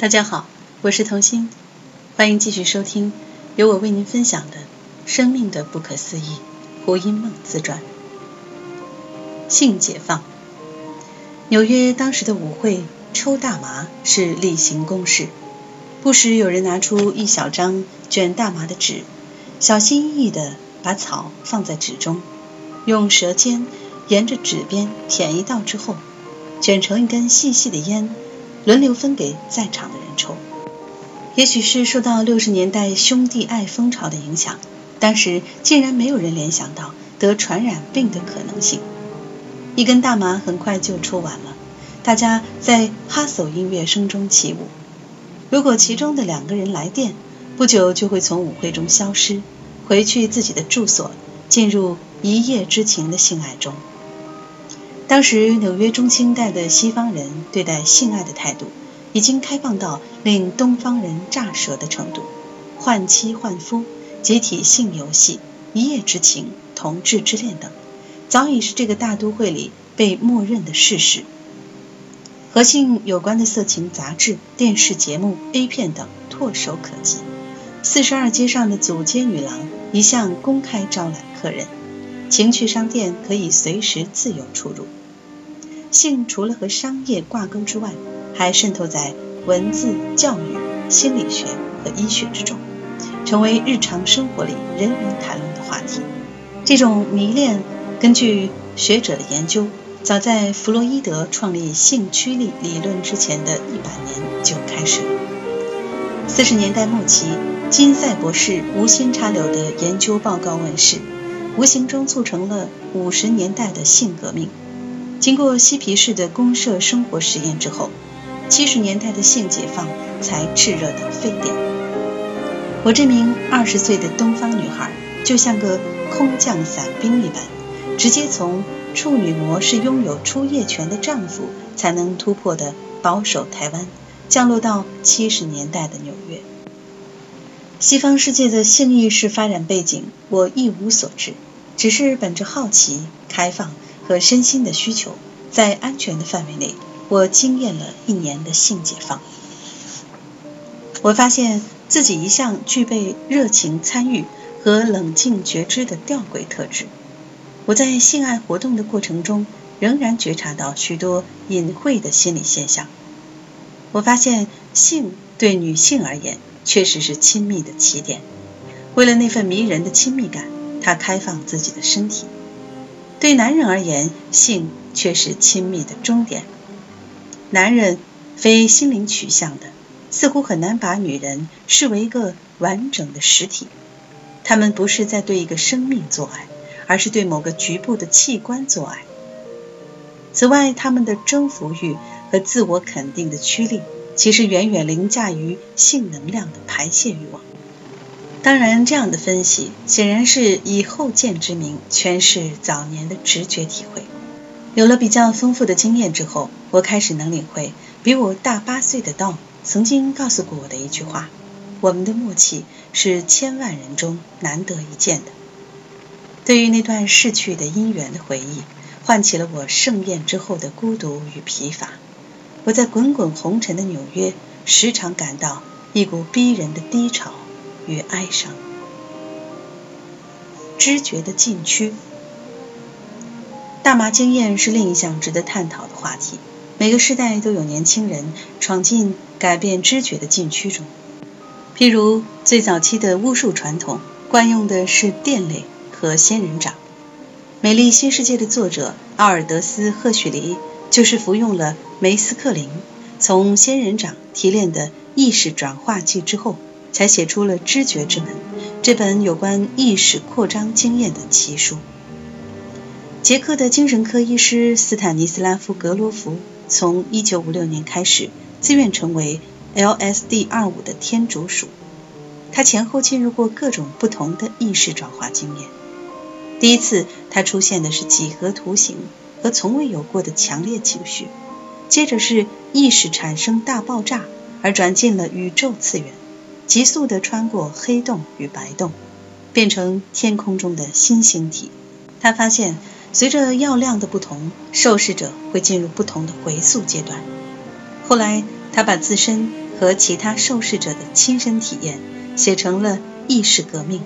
大家好，我是童心，欢迎继续收听由我为您分享的《生命的不可思议》胡因梦自传。性解放。纽约当时的舞会抽大麻是例行公事，不时有人拿出一小张卷大麻的纸，小心翼翼地把草放在纸中，用舌尖沿着纸边舔一道之后，卷成一根细细的烟。轮流分给在场的人抽。也许是受到六十年代兄弟爱风潮的影响，当时竟然没有人联想到得传染病的可能性。一根大麻很快就抽完了，大家在哈索音乐声中起舞。如果其中的两个人来电，不久就会从舞会中消失，回去自己的住所，进入一夜之情的性爱中。当时纽约中青代的西方人对待性爱的态度，已经开放到令东方人乍舌的程度，换妻换夫、集体性游戏、一夜之情、同志之恋等，早已是这个大都会里被默认的事实。和性有关的色情杂志、电视节目、A 片等唾手可及，四十二街上的祖街女郎一向公开招揽客人，情趣商店可以随时自由出入。性除了和商业挂钩之外，还渗透在文字、教育、心理学和医学之中，成为日常生活里人人谈论的话题。这种迷恋，根据学者的研究，早在弗洛伊德创立性驱力理论之前的一百年就开始了。四十年代末期，金赛博士无心插柳的研究报告问世，无形中促成了五十年代的性革命。经过嬉皮士的公社生活实验之后，七十年代的性解放才炽热的沸点。我这名二十岁的东方女孩，就像个空降伞兵一般，直接从处女膜是拥有初夜权的丈夫才能突破的保守台湾，降落到七十年代的纽约。西方世界的性意识发展背景，我一无所知，只是本着好奇、开放。和身心的需求，在安全的范围内，我经验了一年的性解放。我发现自己一向具备热情参与和冷静觉知的吊诡特质。我在性爱活动的过程中，仍然觉察到许多隐晦的心理现象。我发现性对女性而言，确实是亲密的起点。为了那份迷人的亲密感，她开放自己的身体。对男人而言，性却是亲密的终点。男人非心灵取向的，似乎很难把女人视为一个完整的实体。他们不是在对一个生命做爱，而是对某个局部的器官做爱。此外，他们的征服欲和自我肯定的驱力，其实远远凌驾于性能量的排泄欲望。当然，这样的分析显然是以后见之明诠释早年的直觉体会。有了比较丰富的经验之后，我开始能领会比我大八岁的 Dom 曾经告诉过我的一句话：我们的默契是千万人中难得一见的。对于那段逝去的姻缘的回忆，唤起了我盛宴之后的孤独与疲乏。我在滚滚红尘的纽约，时常感到一股逼人的低潮。与哀伤，知觉的禁区。大麻经验是另一项值得探讨的话题。每个时代都有年轻人闯进改变知觉的禁区中。譬如最早期的巫术传统，惯用的是电类和仙人掌。《美丽新世界》的作者奥尔德斯·赫胥黎就是服用了梅斯克林，从仙人掌提炼的意识转化剂之后。才写出了《知觉之门》这本有关意识扩张经验的奇书。捷克的精神科医师斯坦尼斯拉夫·格罗夫从1956年开始自愿成为 LSD-25 的天竺鼠。他前后进入过各种不同的意识转化经验。第一次，他出现的是几何图形和从未有过的强烈情绪；接着是意识产生大爆炸，而转进了宇宙次元。急速地穿过黑洞与白洞，变成天空中的新星体。他发现，随着药量的不同，受试者会进入不同的回溯阶段。后来，他把自身和其他受试者的亲身体验，写成了《意识革命》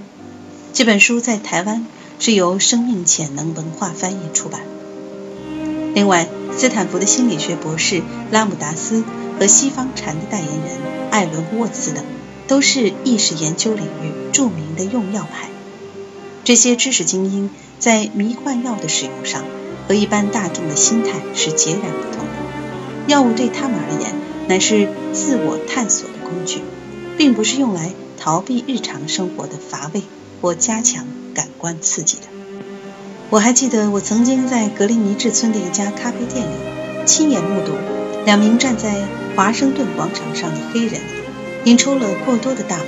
这本书，在台湾是由生命潜能文化翻译出版。另外，斯坦福的心理学博士拉姆达斯和西方禅的代言人艾伦沃茨等，都是意识研究领域著名的用药派。这些知识精英在迷幻药的使用上，和一般大众的心态是截然不同的。药物对他们而言，乃是自我探索的工具，并不是用来逃避日常生活的乏味或加强感官刺激的。我还记得，我曾经在格林尼治村的一家咖啡店里，亲眼目睹两名站在华盛顿广场上的黑人，因抽了过多的大麻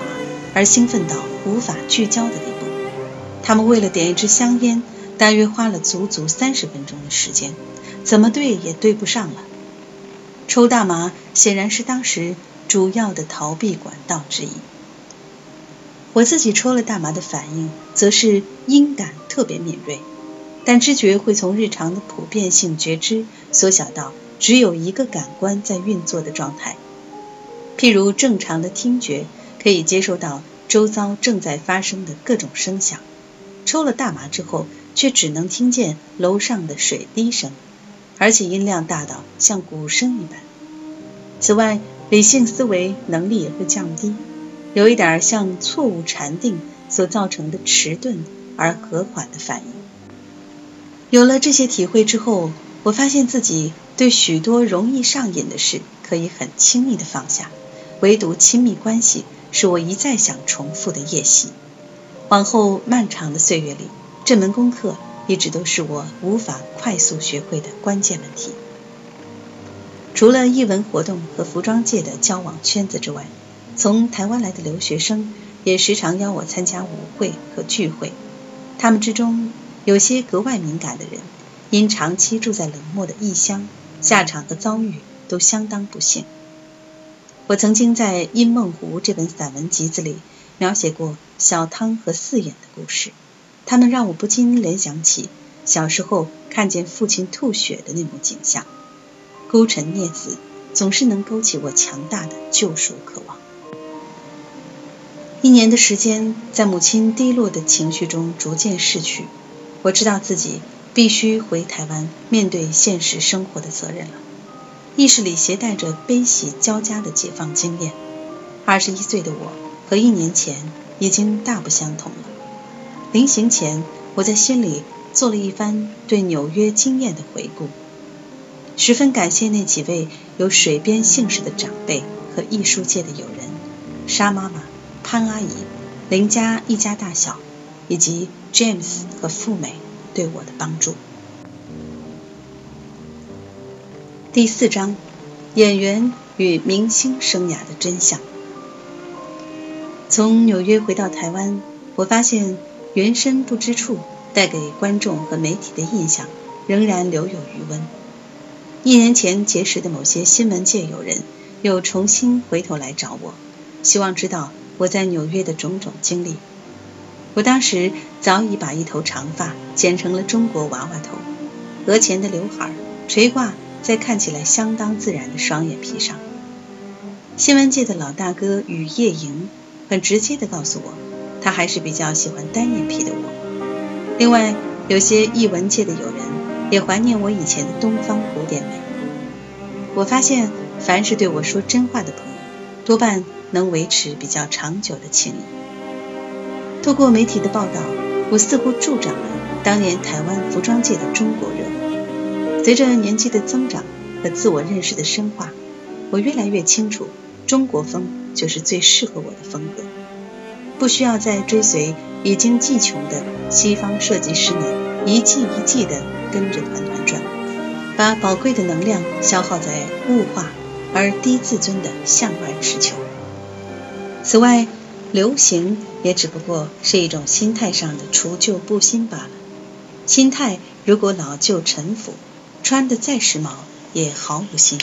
而兴奋到无法聚焦的地步。他们为了点一支香烟，大约花了足足三十分钟的时间，怎么对也对不上了。抽大麻显然是当时主要的逃避管道之一。我自己抽了大麻的反应，则是音感特别敏锐，但知觉会从日常的普遍性觉知缩小到只有一个感官在运作的状态。譬如正常的听觉可以接收到周遭正在发生的各种声响，抽了大麻之后，却只能听见楼上的水滴声。而且音量大到像鼓声一般。此外，理性思维能力也会降低，有一点像错误禅定所造成的迟钝而和缓的反应。有了这些体会之后，我发现自己对许多容易上瘾的事可以很轻易的放下，唯独亲密关系是我一再想重复的夜袭。往后漫长的岁月里，这门功课。一直都是我无法快速学会的关键问题。除了艺文活动和服装界的交往圈子之外，从台湾来的留学生也时常邀我参加舞会和聚会。他们之中有些格外敏感的人，因长期住在冷漠的异乡，下场和遭遇都相当不幸。我曾经在《因梦湖》这本散文集子里描写过小汤和四眼的故事。他们让我不禁联想起小时候看见父亲吐血的那幕景象，孤臣孽子总是能勾起我强大的救赎渴望。一年的时间，在母亲低落的情绪中逐渐逝去，我知道自己必须回台湾面对现实生活的责任了。意识里携带着悲喜交加的解放经验。二十一岁的我和一年前已经大不相同了。临行前，我在心里做了一番对纽约经验的回顾，十分感谢那几位有水边姓氏的长辈和艺术界的友人，沙妈妈、潘阿姨、林家一家大小，以及 James 和富美对我的帮助。第四章：演员与明星生涯的真相。从纽约回到台湾，我发现。原身不知处，带给观众和媒体的印象仍然留有余温。一年前结识的某些新闻界友人，又重新回头来找我，希望知道我在纽约的种种经历。我当时早已把一头长发剪成了中国娃娃头，额前的刘海垂挂在看起来相当自然的双眼皮上。新闻界的老大哥雨夜莹很直接地告诉我。他还是比较喜欢单眼皮的我。另外，有些艺文界的友人也怀念我以前的东方古典美。我发现，凡是对我说真话的朋友，多半能维持比较长久的情谊。透过媒体的报道，我似乎助长了当年台湾服装界的中国热。随着年纪的增长和自我认识的深化，我越来越清楚，中国风就是最适合我的风格。不需要再追随已经技穷的西方设计师们一季一季的跟着团团转，把宝贵的能量消耗在物化而低自尊的向外持求。此外，流行也只不过是一种心态上的除旧布新罢了。心态如果老旧陈腐，穿的再时髦也毫无新意。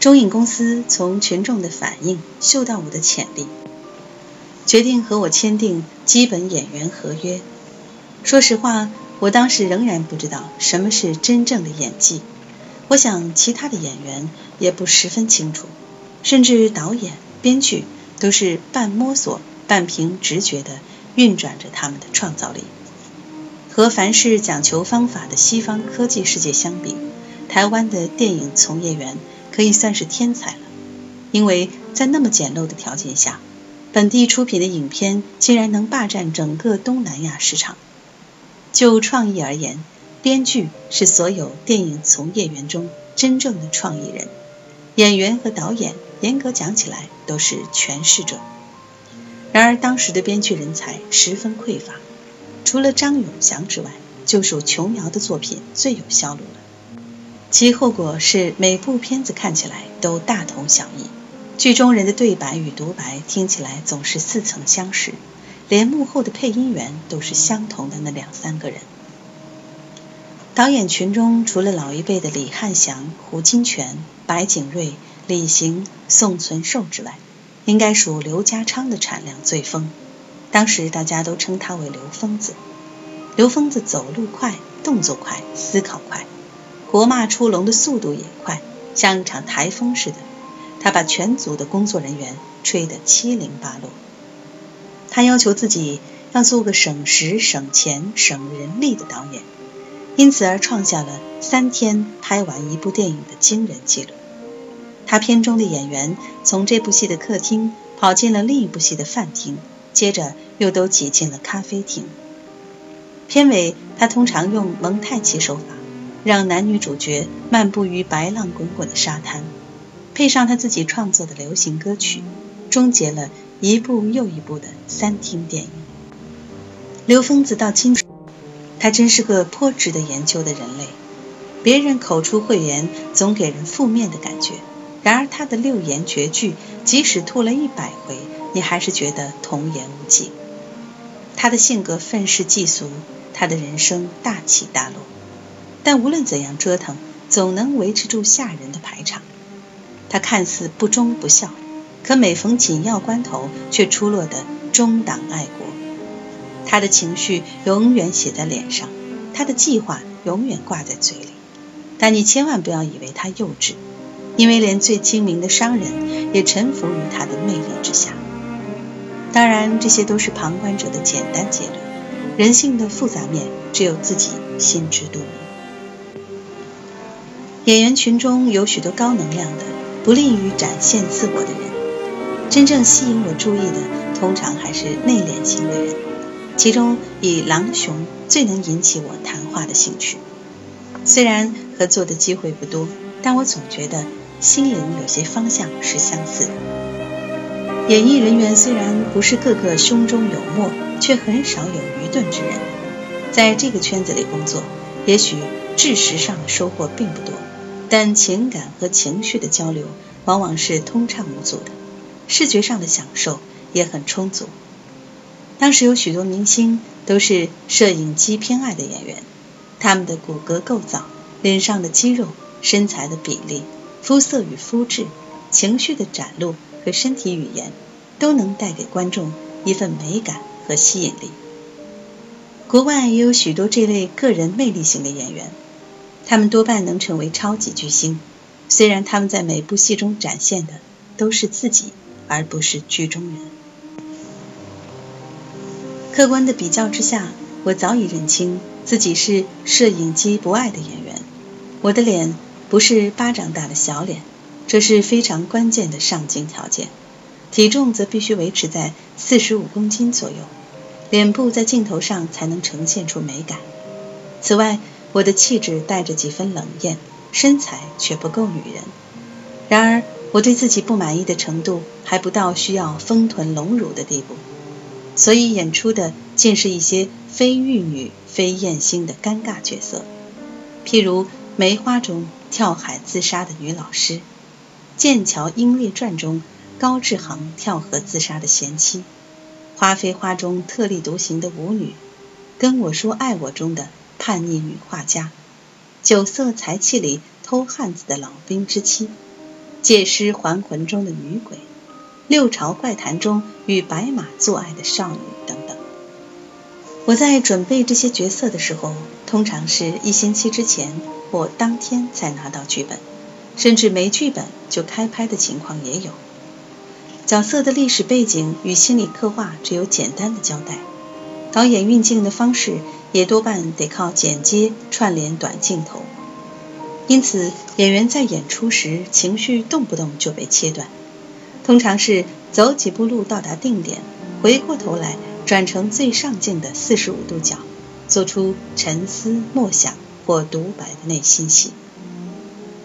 中影公司从群众的反应嗅到我的潜力。决定和我签订基本演员合约。说实话，我当时仍然不知道什么是真正的演技。我想其他的演员也不十分清楚。甚至导演、编剧都是半摸索、半凭直觉地运转着他们的创造力。和凡事讲求方法的西方科技世界相比，台湾的电影从业员可以算是天才了，因为在那么简陋的条件下，本地出品的影片竟然能霸占整个东南亚市场。就创意而言，编剧是所有电影从业员中真正的创意人，演员和导演严格讲起来都是诠释者。然而当时的编剧人才十分匮乏，除了张永祥之外，就属琼瑶的作品最有销路了。其后果是每部片子看起来都大同小异。剧中人的对白与独白听起来总是似曾相识，连幕后的配音员都是相同的那两三个人。导演群中除了老一辈的李汉祥、胡金铨、白景瑞、李行、宋存寿之外，应该属刘家昌的产量最丰。当时大家都称他为刘疯子。刘疯子走路快，动作快，思考快，活骂出笼的速度也快，像一场台风似的。他把全组的工作人员吹得七零八落。他要求自己要做个省时、省钱、省人力的导演，因此而创下了三天拍完一部电影的惊人记录。他片中的演员从这部戏的客厅跑进了另一部戏的饭厅，接着又都挤进了咖啡厅。片尾，他通常用蒙太奇手法，让男女主角漫步于白浪滚滚的沙滩。配上他自己创作的流行歌曲，终结了一部又一部的三厅电影。刘疯子到今，他真是个颇值得研究的人类。别人口出秽言，总给人负面的感觉；然而他的六言绝句，即使吐了一百回，你还是觉得童言无忌。他的性格愤世嫉俗，他的人生大起大落，但无论怎样折腾，总能维持住吓人的排场。他看似不忠不孝，可每逢紧要关头，却出落得忠党爱国。他的情绪永远写在脸上，他的计划永远挂在嘴里。但你千万不要以为他幼稚，因为连最精明的商人也臣服于他的魅力之下。当然，这些都是旁观者的简单结论，人性的复杂面只有自己心知肚明。演员群中有许多高能量的。不利于展现自我的人，真正吸引我注意的，通常还是内敛型的人。其中以狼雄最能引起我谈话的兴趣。虽然合作的机会不多，但我总觉得心灵有些方向是相似的。演艺人员虽然不是个个胸中有墨，却很少有愚钝之人。在这个圈子里工作，也许知识上的收获并不多。但情感和情绪的交流往往是通畅无阻的，视觉上的享受也很充足。当时有许多明星都是摄影机偏爱的演员，他们的骨骼构造、脸上的肌肉、身材的比例、肤色与肤质、情绪的展露和身体语言，都能带给观众一份美感和吸引力。国外也有许多这类个人魅力型的演员。他们多半能成为超级巨星，虽然他们在每部戏中展现的都是自己，而不是剧中人。客观的比较之下，我早已认清自己是摄影机不爱的演员。我的脸不是巴掌大的小脸，这是非常关键的上镜条件。体重则必须维持在四十五公斤左右，脸部在镜头上才能呈现出美感。此外，我的气质带着几分冷艳，身材却不够女人。然而，我对自己不满意的程度还不到需要丰臀隆乳的地步，所以演出的竟是一些非玉女、非艳星的尴尬角色，譬如《梅花》中跳海自杀的女老师，《剑桥英烈传》中高志航跳河自杀的贤妻，《花非花》中特立独行的舞女，《跟我说爱我》中的。叛逆女画家，酒色财气里偷汉子的老兵之妻，借尸还魂中的女鬼，六朝怪谈中与白马做爱的少女等等。我在准备这些角色的时候，通常是一星期之前或当天才拿到剧本，甚至没剧本就开拍的情况也有。角色的历史背景与心理刻画只有简单的交代，导演运镜的方式也多半得靠剪接串联短镜头，因此演员在演出时情绪动不动就被切断，通常是走几步路到达定点，回过头来转成最上镜的四十五度角，做出沉思默想或独白的内心戏。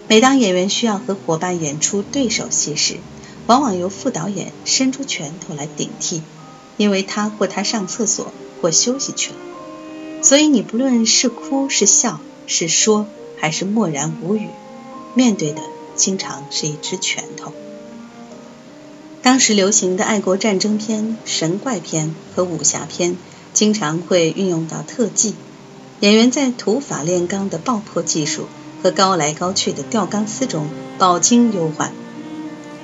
每当演员需要和伙伴演出对手戏时，往往由副导演伸出拳头来顶替，因为他或他上厕所或休息去了。所以你不论是哭是笑是说还是默然无语，面对的经常是一只拳头。当时流行的爱国战争片、神怪片和武侠片，经常会运用到特技，演员在土法炼钢的爆破技术和高来高去的吊钢丝中饱经忧患。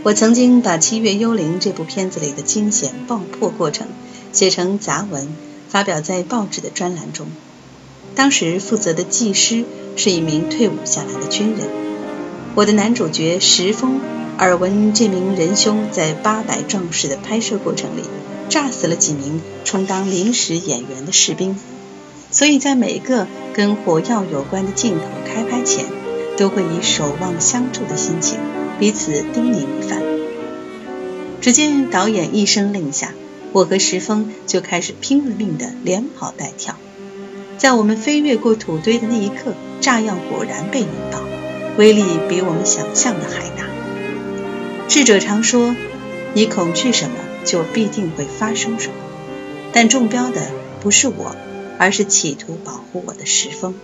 我曾经把《七月幽灵》这部片子里的惊险爆破过程写成杂文，发表在报纸的专栏中。当时负责的技师是一名退伍下来的军人。我的男主角石峰耳闻这名仁兄在八百壮士的拍摄过程里炸死了几名充当临时演员的士兵，所以在每个跟火药有关的镜头开拍前，都会以守望相助的心情。彼此叮咛一番，只见导演一声令下，我和石峰就开始拼了命的连跑带跳。在我们飞越过土堆的那一刻，炸药果然被引爆，威力比我们想象的还大。智者常说，你恐惧什么，就必定会发生什么。但中标的不是我，而是企图保护我的石峰。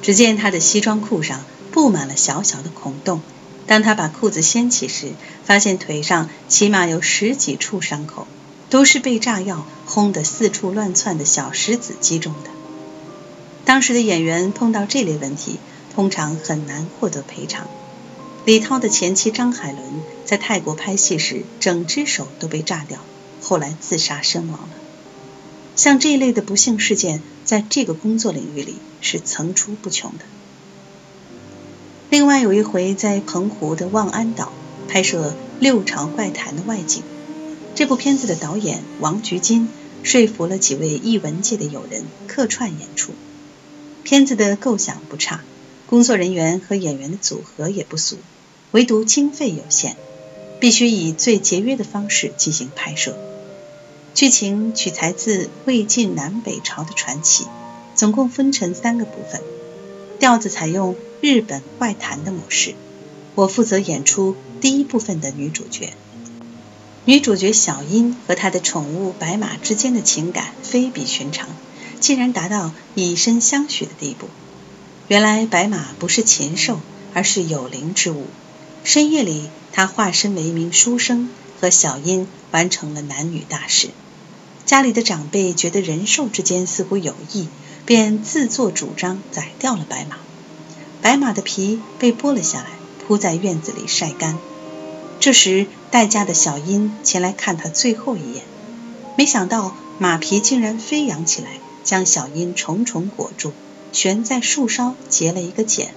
只见他的西装裤上布满了小小的孔洞。当他把裤子掀起时，发现腿上起码有十几处伤口，都是被炸药轰得四处乱窜的小石子击中的。当时的演员碰到这类问题，通常很难获得赔偿。李涛的前妻张海伦在泰国拍戏时，整只手都被炸掉，后来自杀身亡了。像这一类的不幸事件，在这个工作领域里是层出不穷的。另外有一回，在澎湖的望安岛拍摄《六朝怪谈》的外景，这部片子的导演王菊金说服了几位艺文界的友人客串演出。片子的构想不差，工作人员和演员的组合也不俗，唯独经费有限，必须以最节约的方式进行拍摄。剧情取材自魏晋南北朝的传奇，总共分成三个部分，调子采用。日本怪谈的模式，我负责演出第一部分的女主角。女主角小樱和她的宠物白马之间的情感非比寻常，竟然达到以身相许的地步。原来白马不是禽兽，而是有灵之物。深夜里，它化身为一名书生，和小樱完成了男女大事。家里的长辈觉得人兽之间似乎有异，便自作主张宰掉了白马。白马的皮被剥了下来，铺在院子里晒干。这时，待嫁的小英前来看他最后一眼，没想到马皮竟然飞扬起来，将小英重重裹住，悬在树梢结了一个茧。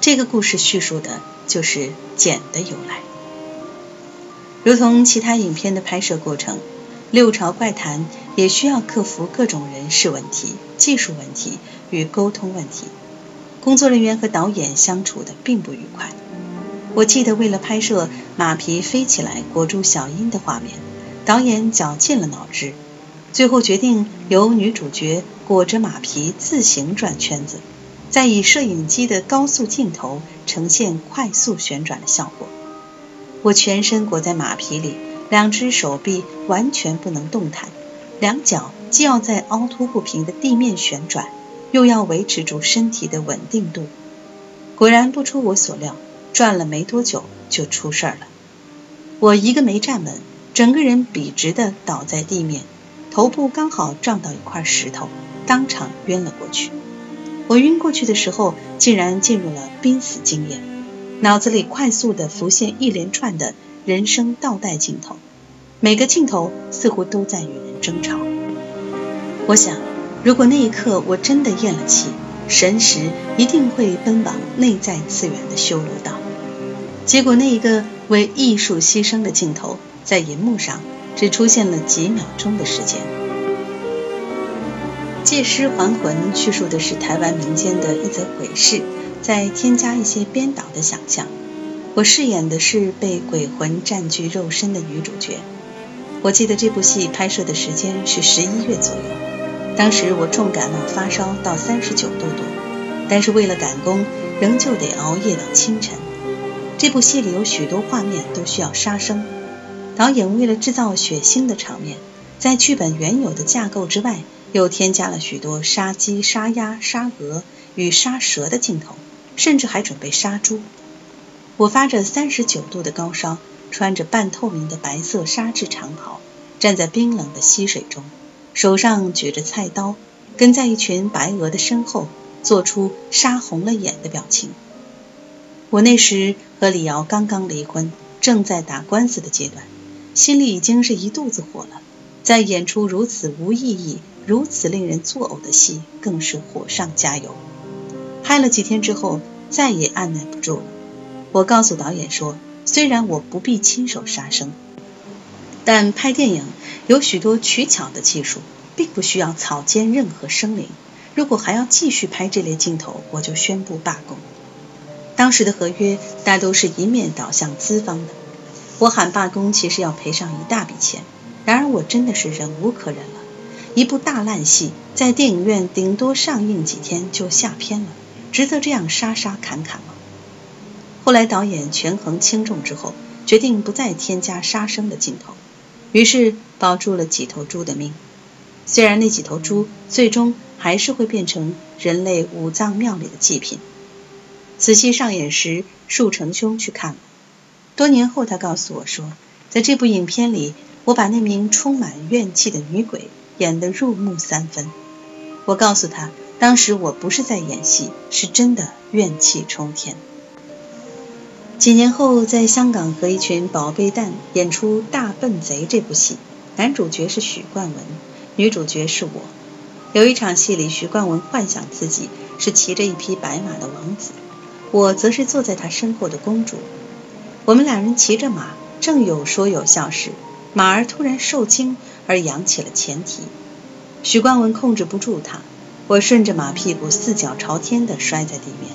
这个故事叙述的就是茧的由来。如同其他影片的拍摄过程，《六朝怪谈》也需要克服各种人事问题、技术问题与沟通问题。工作人员和导演相处的并不愉快。我记得为了拍摄马皮飞起来裹住小樱的画面，导演绞尽了脑汁，最后决定由女主角裹着马皮自行转圈子，再以摄影机的高速镜头呈现快速旋转的效果。我全身裹在马皮里，两只手臂完全不能动弹，两脚既要在凹凸不平的地面旋转。又要维持住身体的稳定度，果然不出我所料，转了没多久就出事儿了。我一个没站稳，整个人笔直的倒在地面，头部刚好撞到一块石头，当场晕了过去。我晕过去的时候，竟然进入了濒死经验，脑子里快速的浮现一连串的人生倒带镜头，每个镜头似乎都在与人争吵。我想。如果那一刻我真的咽了气，神识一定会奔往内在次元的修罗道。结果，那一个为艺术牺牲的镜头，在银幕上只出现了几秒钟的时间。《借尸还魂》叙述的是台湾民间的一则鬼事，再添加一些编导的想象。我饰演的是被鬼魂占据肉身的女主角。我记得这部戏拍摄的时间是十一月左右，当时我重感冒发烧到三十九度多，但是为了赶工，仍旧得熬夜到清晨。这部戏里有许多画面都需要杀生，导演为了制造血腥的场面，在剧本原有的架构之外。又添加了许多杀鸡、杀鸭、杀鹅与杀蛇的镜头，甚至还准备杀猪。我发着三十九度的高烧，穿着半透明的白色纱质长袍，站在冰冷的溪水中，手上举着菜刀，跟在一群白鹅的身后，做出杀红了眼的表情。我那时和李瑶刚刚离婚，正在打官司的阶段，心里已经是一肚子火了。在演出如此无意义、如此令人作呕的戏，更是火上加油。拍了几天之后，再也按耐不住了。我告诉导演说：“虽然我不必亲手杀生，但拍电影有许多取巧的技术，并不需要草菅任何生灵。如果还要继续拍这类镜头，我就宣布罢工。”当时的合约大都是一面倒向资方的。我喊罢工，其实要赔上一大笔钱。然而我真的是忍无可忍了，一部大烂戏在电影院顶多上映几天就下片了，值得这样杀杀砍砍吗？后来导演权衡轻重之后，决定不再添加杀生的镜头，于是保住了几头猪的命。虽然那几头猪最终还是会变成人类五脏庙里的祭品。此戏上演时，树成兄去看了，多年后他告诉我说，在这部影片里。我把那名充满怨气的女鬼演得入木三分。我告诉他，当时我不是在演戏，是真的怨气冲天。几年后，在香港和一群宝贝蛋演出《大笨贼》这部戏，男主角是许冠文，女主角是我。有一场戏里，许冠文幻想自己是骑着一匹白马的王子，我则是坐在他身后的公主。我们两人骑着马，正有说有笑时。马儿突然受惊而扬起了前蹄，许冠文控制不住他，我顺着马屁股四脚朝天的摔在地面。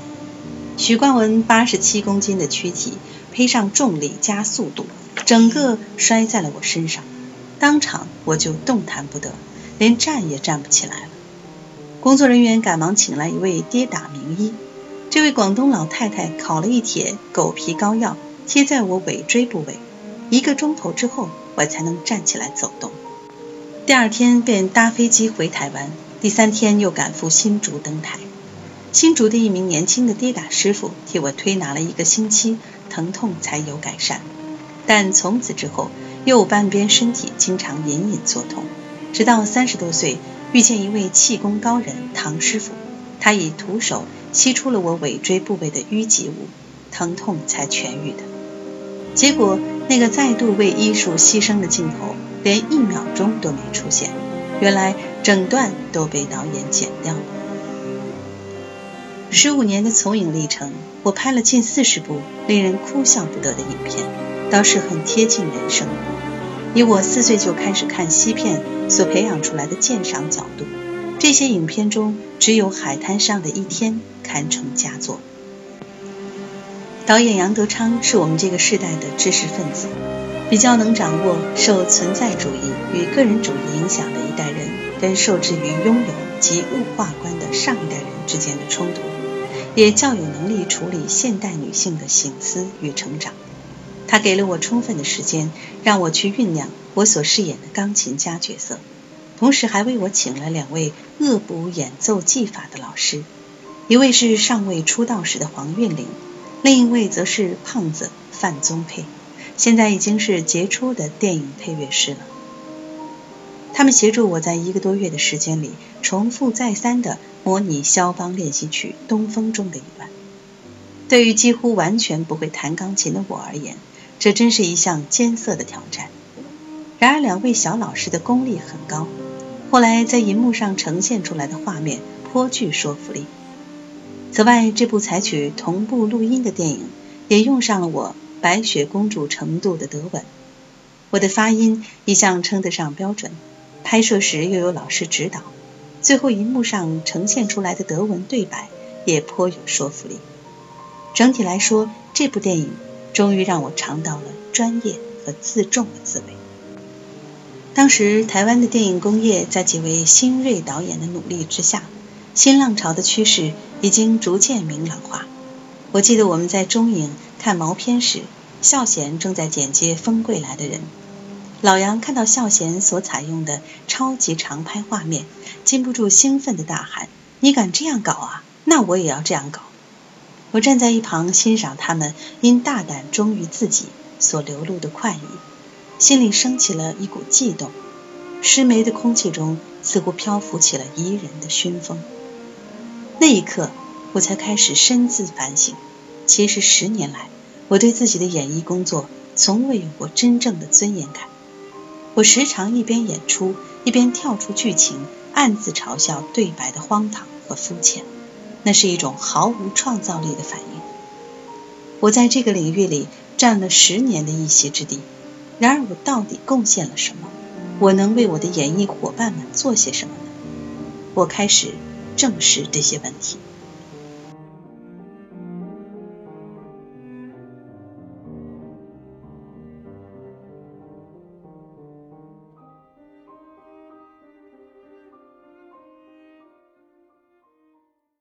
许冠文八十七公斤的躯体配上重力加速度，整个摔在了我身上，当场我就动弹不得，连站也站不起来了。工作人员赶忙请来一位跌打名医，这位广东老太太烤了一帖狗皮膏药贴在我尾椎部位，一个钟头之后。我才能站起来走动。第二天便搭飞机回台湾，第三天又赶赴新竹登台。新竹的一名年轻的跌打师傅替我推拿了一个星期，疼痛才有改善。但从此之后，右半边身体经常隐隐作痛。直到三十多岁，遇见一位气功高人唐师傅，他以徒手吸出了我尾椎部位的淤积物，疼痛才痊愈的。结果，那个再度为医术牺牲的镜头，连一秒钟都没出现。原来整段都被导演剪掉了。十五年的从影历程，我拍了近四十部令人哭笑不得的影片，倒是很贴近人生。以我四岁就开始看西片所培养出来的鉴赏角度，这些影片中只有《海滩上的一天》堪称佳作。导演杨德昌是我们这个世代的知识分子，比较能掌握受存在主义与个人主义影响的一代人跟受制于拥有及物化观的上一代人之间的冲突，也较有能力处理现代女性的醒思与成长。他给了我充分的时间，让我去酝酿我所饰演的钢琴家角色，同时还为我请了两位恶补演奏技法的老师，一位是尚未出道时的黄韵玲。另一位则是胖子范宗沛，现在已经是杰出的电影配乐师了。他们协助我在一个多月的时间里，重复再三的模拟肖邦练习曲《东风》中的一段。对于几乎完全不会弹钢琴的我而言，这真是一项艰涩的挑战。然而，两位小老师的功力很高，后来在银幕上呈现出来的画面颇具说服力。此外，这部采取同步录音的电影也用上了我白雪公主程度的德文。我的发音一向称得上标准，拍摄时又有老师指导，最后荧幕上呈现出来的德文对白也颇有说服力。整体来说，这部电影终于让我尝到了专业和自重的滋味。当时，台湾的电影工业在几位新锐导演的努力之下，新浪潮的趋势已经逐渐明朗化。我记得我们在中影看毛片时，孝贤正在剪接《风贵来的人》，老杨看到孝贤所采用的超级长拍画面，禁不住兴奋地大喊：“你敢这样搞啊？那我也要这样搞！”我站在一旁欣赏他们因大胆忠于自己所流露的快意，心里升起了一股悸动。湿霉的空气中似乎漂浮起了宜人的熏风。那一刻，我才开始深自反省。其实十年来，我对自己的演艺工作从未有过真正的尊严感。我时常一边演出，一边跳出剧情，暗自嘲笑对白的荒唐和肤浅。那是一种毫无创造力的反应。我在这个领域里占了十年的一席之地，然而我到底贡献了什么？我能为我的演艺伙伴们做些什么呢？我开始正视这些问题。